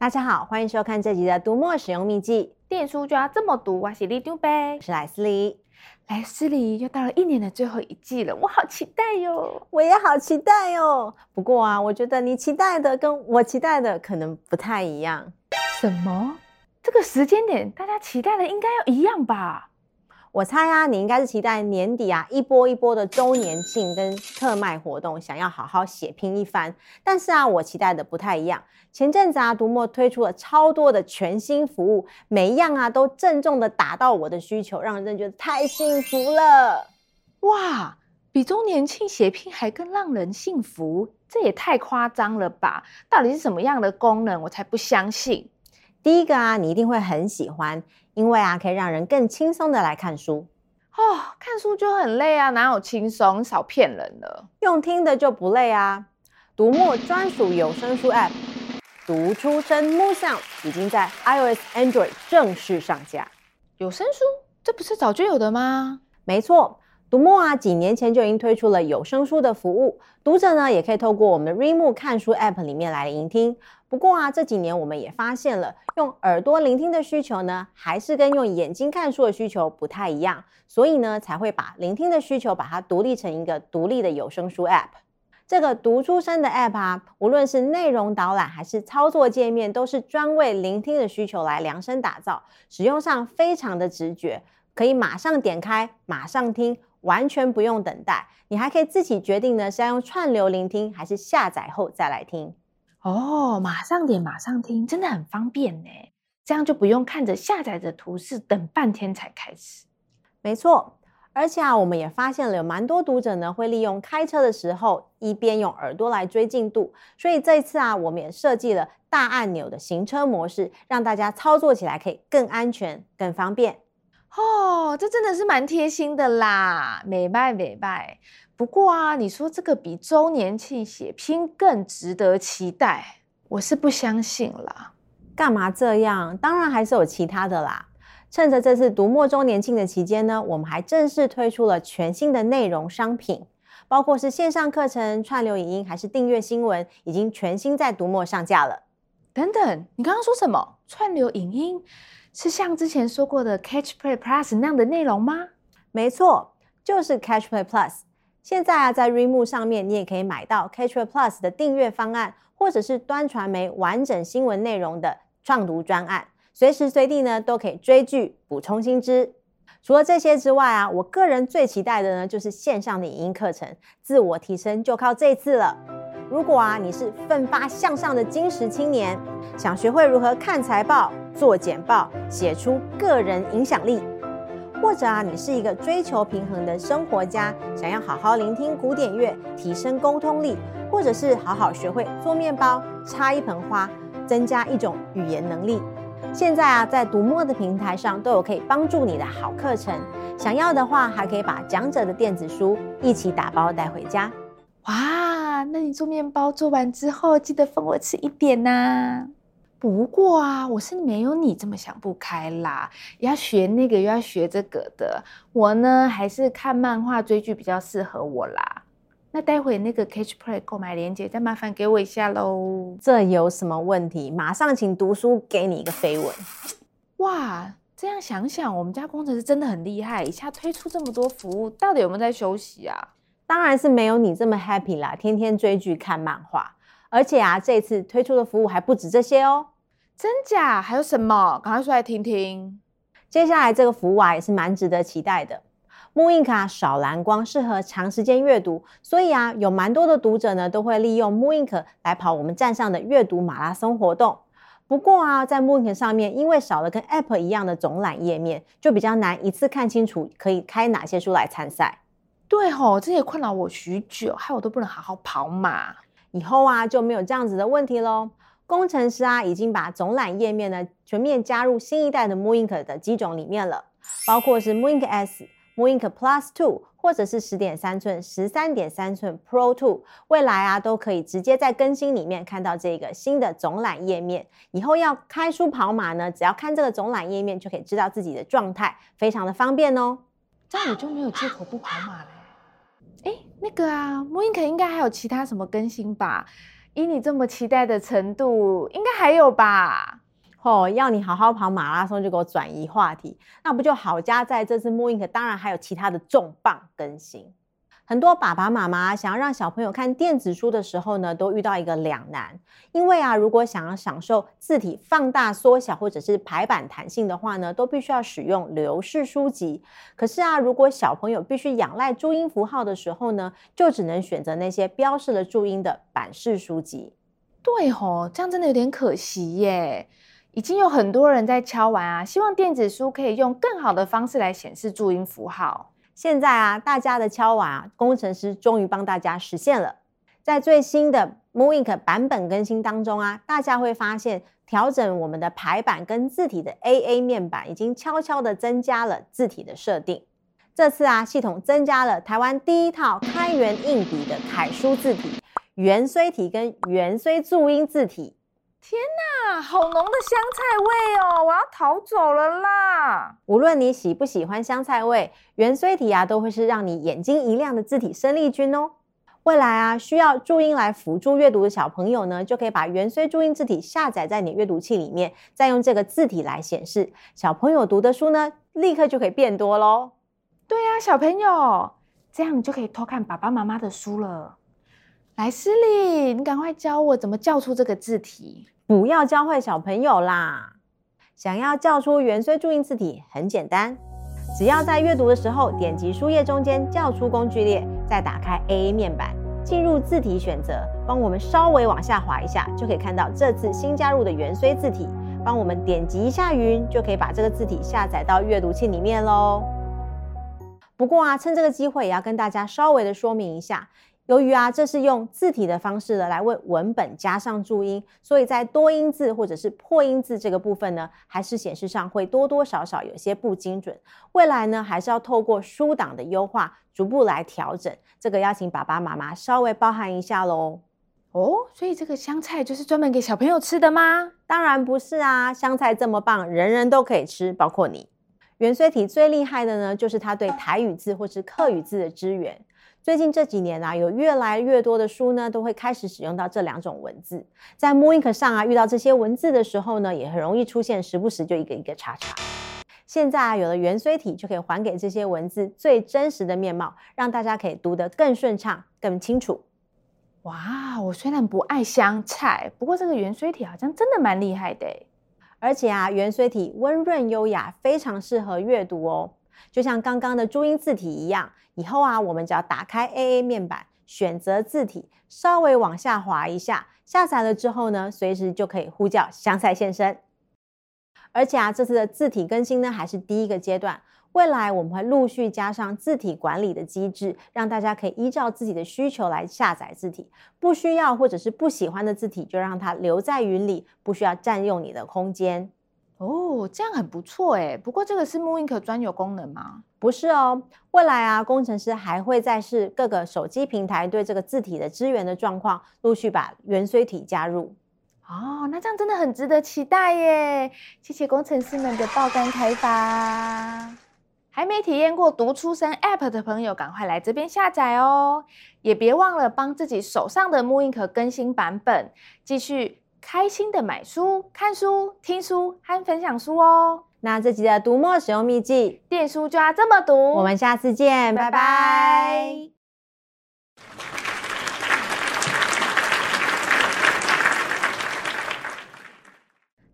大家好，欢迎收看这集的读墨使用秘籍。电书就要这么读，我是里丢呗，我是莱斯里。莱斯里又到了一年的最后一季了，我好期待哟！我也好期待哟。不过啊，我觉得你期待的跟我期待的可能不太一样。什么？这个时间点，大家期待的应该要一样吧？我猜啊，你应该是期待年底啊一波一波的周年庆跟特卖活动，想要好好血拼一番。但是啊，我期待的不太一样。前阵子啊，读墨推出了超多的全新服务，每一样啊都正重的达到我的需求，让人觉得太幸福了。哇，比周年庆血拼还更让人幸福，这也太夸张了吧？到底是什么样的功能？我才不相信。第一个啊，你一定会很喜欢。因为啊，可以让人更轻松的来看书哦。看书就很累啊，哪有轻松？少骗人了。用听的就不累啊。读墨专属有声书 App，读出声 MooSound 已经在 iOS、Android 正式上架。有声书？这不是早就有的吗？没错。读墨啊，几年前就已经推出了有声书的服务，读者呢也可以透过我们的 Readmo 看书 App 里面来聆听。不过啊，这几年我们也发现了，用耳朵聆听的需求呢，还是跟用眼睛看书的需求不太一样，所以呢，才会把聆听的需求把它独立成一个独立的有声书 App。这个读出声的 App 啊，无论是内容导览还是操作界面，都是专为聆听的需求来量身打造，使用上非常的直觉，可以马上点开，马上听。完全不用等待，你还可以自己决定呢，是要用串流聆听，还是下载后再来听。哦，马上点，马上听，真的很方便呢。这样就不用看着下载的图示等半天才开始。没错，而且啊，我们也发现了有蛮多读者呢，会利用开车的时候一边用耳朵来追进度，所以这一次啊，我们也设计了大按钮的行车模式，让大家操作起来可以更安全、更方便。哦，这真的是蛮贴心的啦，美拜美拜。不过啊，你说这个比周年庆血拼更值得期待，我是不相信啦。干嘛这样？当然还是有其他的啦。趁着这次读墨周年庆的期间呢，我们还正式推出了全新的内容商品，包括是线上课程、串流影音，还是订阅新闻，已经全新在读墨上架了。等等，你刚刚说什么？串流影音？是像之前说过的 Catch Play Plus 那样的内容吗？没错，就是 Catch Play Plus。现在啊，在 reamu 上面，你也可以买到 Catch Play Plus 的订阅方案，或者是端传媒完整新闻内容的创读专案，随时随地呢都可以追剧、补充新知。除了这些之外啊，我个人最期待的呢，就是线上的影音课程，自我提升就靠这次了。如果啊，你是奋发向上的金石青年，想学会如何看财报、做简报、写出个人影响力，或者啊，你是一个追求平衡的生活家，想要好好聆听古典乐，提升沟通力，或者是好好学会做面包、插一盆花，增加一种语言能力，现在啊，在读墨的平台上都有可以帮助你的好课程。想要的话，还可以把讲者的电子书一起打包带回家。哇，那你做面包做完之后，记得分我吃一点呐、啊。不过啊，我是没有你这么想不开啦，要学那个又要学这个的。我呢，还是看漫画追剧比较适合我啦。那待会那个 Catch Play 购买链接再麻烦给我一下喽。这有什么问题？马上请读书给你一个飞吻。哇，这样想想，我们家工程师真的很厉害，一下推出这么多服务，到底有没有在休息啊？当然是没有你这么 happy 啦，天天追剧看漫画，而且啊，这次推出的服务还不止这些哦。真假？还有什么？赶快说来听听。接下来这个服务啊，也是蛮值得期待的。mooInk 啊，少蓝光，适合长时间阅读，所以啊，有蛮多的读者呢，都会利用 mooInk 来跑我们站上的阅读马拉松活动。不过啊，在 mooInk 上面，因为少了跟 App 一样的总览页面，就比较难一次看清楚可以开哪些书来参赛。对吼，这也困扰我许久，害我都不能好好跑马。以后啊，就没有这样子的问题喽。工程师啊，已经把总览页面呢全面加入新一代的 mooInk 的机种里面了，包括是 mooInk S、mooInk Plus Two，或者是十点三寸、十三点三寸 Pro Two，未来啊都可以直接在更新里面看到这个新的总览页面。以后要开书跑马呢，只要看这个总览页面就可以知道自己的状态，非常的方便哦。这样你就没有借口不跑马了。哎，那个啊，Moink 应该还有其他什么更新吧？以你这么期待的程度，应该还有吧？哦，要你好好跑马拉松就给我转移话题，那不就好加在这次 mooInk 当然还有其他的重磅更新。很多爸爸妈妈想要让小朋友看电子书的时候呢，都遇到一个两难。因为啊，如果想要享受字体放大、缩小或者是排版弹性的话呢，都必须要使用流式书籍。可是啊，如果小朋友必须仰赖注音符号的时候呢，就只能选择那些标示了注音的板式书籍。对吼，这样真的有点可惜耶。已经有很多人在敲完啊，希望电子书可以用更好的方式来显示注音符号。现在啊，大家的敲碗啊，工程师终于帮大家实现了。在最新的 mooInk 版本更新当中啊，大家会发现调整我们的排版跟字体的 AA 面板已经悄悄的增加了字体的设定。这次啊，系统增加了台湾第一套开源硬笔的楷书字体、元绥体跟元绥注音字体。天哪，好浓的香菜味哦！我要逃走了啦！无论你喜不喜欢香菜味，元锥体啊都会是让你眼睛一亮的字体生力军哦。未来啊，需要注音来辅助阅读的小朋友呢，就可以把元锥注音字体下载在你阅读器里面，再用这个字体来显示，小朋友读的书呢，立刻就可以变多喽。对呀，小朋友，这样你就可以偷看爸爸妈妈的书了。来，思丽，你赶快教我怎么叫出这个字体。不要教坏小朋友啦！想要叫出元锥注音字体很简单，只要在阅读的时候点击书页中间叫出工具列，再打开 AA 面板，进入字体选择，帮我们稍微往下滑一下，就可以看到这次新加入的元锥字体。帮我们点击一下云，就可以把这个字体下载到阅读器里面喽。不过啊，趁这个机会也要跟大家稍微的说明一下。由于啊，这是用字体的方式呢来为文本加上注音，所以在多音字或者是破音字这个部分呢，还是显示上会多多少少有些不精准。未来呢，还是要透过书档的优化，逐步来调整。这个邀请爸爸妈妈稍微包含一下喽。哦，所以这个香菜就是专门给小朋友吃的吗？当然不是啊，香菜这么棒，人人都可以吃，包括你。元绥体最厉害的呢，就是它对台语字或是客语字的支援。最近这几年啊，有越来越多的书呢，都会开始使用到这两种文字。在 mooInk 上啊，遇到这些文字的时候呢，也很容易出现时不时就一个一个叉叉。现在啊，有了元锥体，就可以还给这些文字最真实的面貌，让大家可以读得更顺畅、更清楚。哇，我虽然不爱香菜，不过这个元锥体好像真的蛮厉害的。而且啊，元锥体温润优雅，非常适合阅读哦。就像刚刚的注音字体一样，以后啊，我们只要打开 AA 面板，选择字体，稍微往下滑一下，下载了之后呢，随时就可以呼叫香菜现身。而且啊，这次的字体更新呢，还是第一个阶段，未来我们会陆续加上字体管理的机制，让大家可以依照自己的需求来下载字体，不需要或者是不喜欢的字体，就让它留在云里，不需要占用你的空间。哦，这样很不错诶。不过这个是 mooInk 专有功能吗？不是哦。未来啊，工程师还会再视各个手机平台对这个字体的支援的状况，陆续把元锥体加入。哦，那这样真的很值得期待耶！谢谢工程师们的爆肝开发。还没体验过读出声 App 的朋友，赶快来这边下载哦！也别忘了帮自己手上的 mooInk 更新版本，继续。开心的买书、看书、听书和分享书哦。那这集的读墨使用秘技，电书就要这么读。我们下次见，拜拜。拜拜。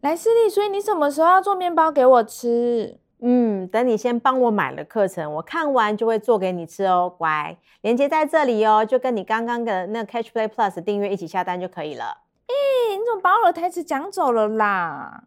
来，思丽，所以你什么时候要做面包给我吃？嗯，等你先帮我买了课程，我看完就会做给你吃哦，乖。链接在这里哦，就跟你刚刚的那 Catch Play Plus 订阅一起下单就可以了。咦，你怎么把我的台词讲走了啦？